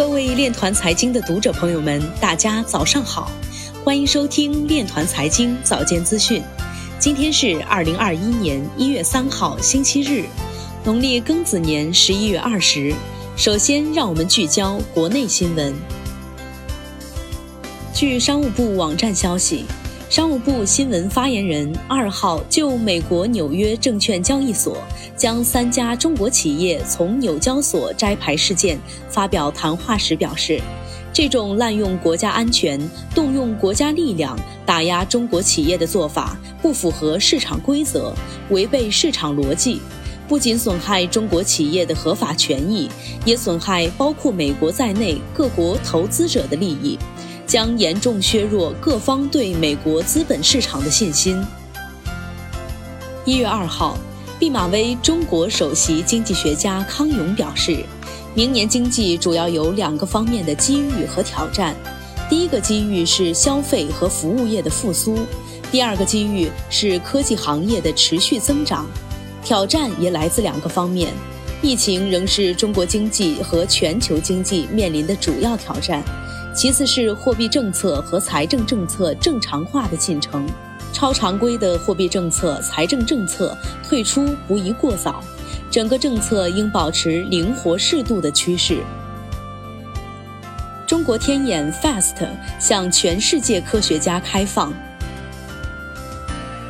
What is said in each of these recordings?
各位练团财经的读者朋友们，大家早上好，欢迎收听练团财经早间资讯。今天是二零二一年一月三号，星期日，农历庚子年十一月二十。首先，让我们聚焦国内新闻。据商务部网站消息。商务部新闻发言人二号就美国纽约证券交易所将三家中国企业从纽交所摘牌事件发表谈话时表示，这种滥用国家安全、动用国家力量打压中国企业的做法不符合市场规则，违背市场逻辑，不仅损害中国企业的合法权益，也损害包括美国在内各国投资者的利益。将严重削弱各方对美国资本市场的信心。一月二号，毕马威中国首席经济学家康永表示，明年经济主要有两个方面的机遇和挑战。第一个机遇是消费和服务业的复苏，第二个机遇是科技行业的持续增长。挑战也来自两个方面，疫情仍是中国经济和全球经济面临的主要挑战。其次是货币政策和财政政策正常化的进程，超常规的货币政策、财政政策退出不宜过早，整个政策应保持灵活适度的趋势。中国天眼 FAST 向全世界科学家开放。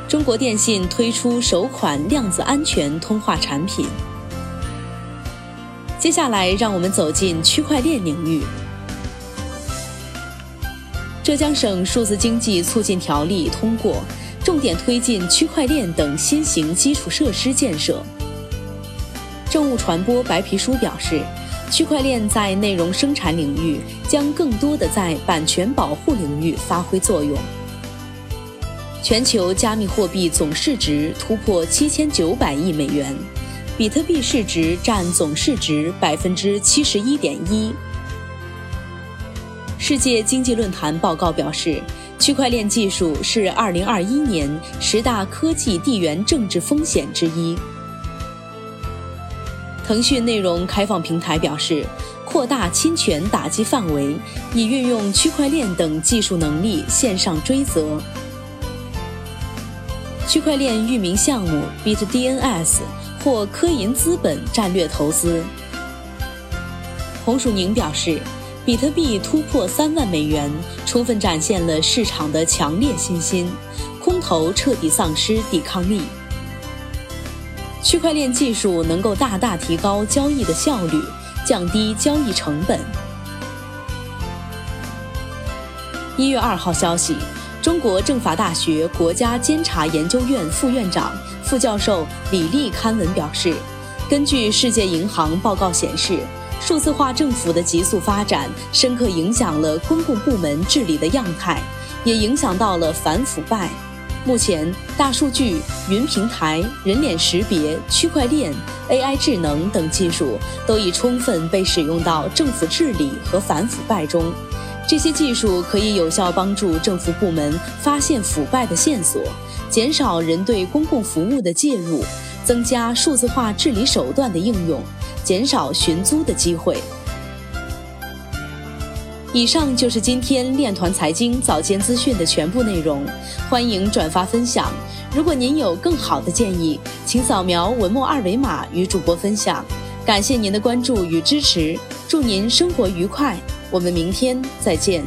中国电信推出首款量子安全通话产品。接下来，让我们走进区块链领域。浙江省数字经济促进条例通过，重点推进区块链等新型基础设施建设。政务传播白皮书表示，区块链在内容生产领域将更多的在版权保护领域发挥作用。全球加密货币总市值突破七千九百亿美元，比特币市值占总市值百分之七十一点一。世界经济论坛报告表示，区块链技术是2021年十大科技地缘政治风险之一。腾讯内容开放平台表示，扩大侵权打击范围，以运用区块链等技术能力线上追责。区块链域名项目 BitDNS 获科银资本战略投资。洪曙宁表示。比特币突破三万美元，充分展现了市场的强烈信心，空头彻底丧失抵抗力。区块链技术能够大大提高交易的效率，降低交易成本。一月二号消息，中国政法大学国家监察研究院副院长、副教授李立刊文表示，根据世界银行报告显示。数字化政府的急速发展，深刻影响了公共部门治理的样态，也影响到了反腐败。目前，大数据、云平台、人脸识别、区块链、AI 智能等技术都已充分被使用到政府治理和反腐败中。这些技术可以有效帮助政府部门发现腐败的线索，减少人对公共服务的介入，增加数字化治理手段的应用。减少寻租的机会。以上就是今天链团财经早间资讯的全部内容，欢迎转发分享。如果您有更好的建议，请扫描文末二维码与主播分享。感谢您的关注与支持，祝您生活愉快，我们明天再见。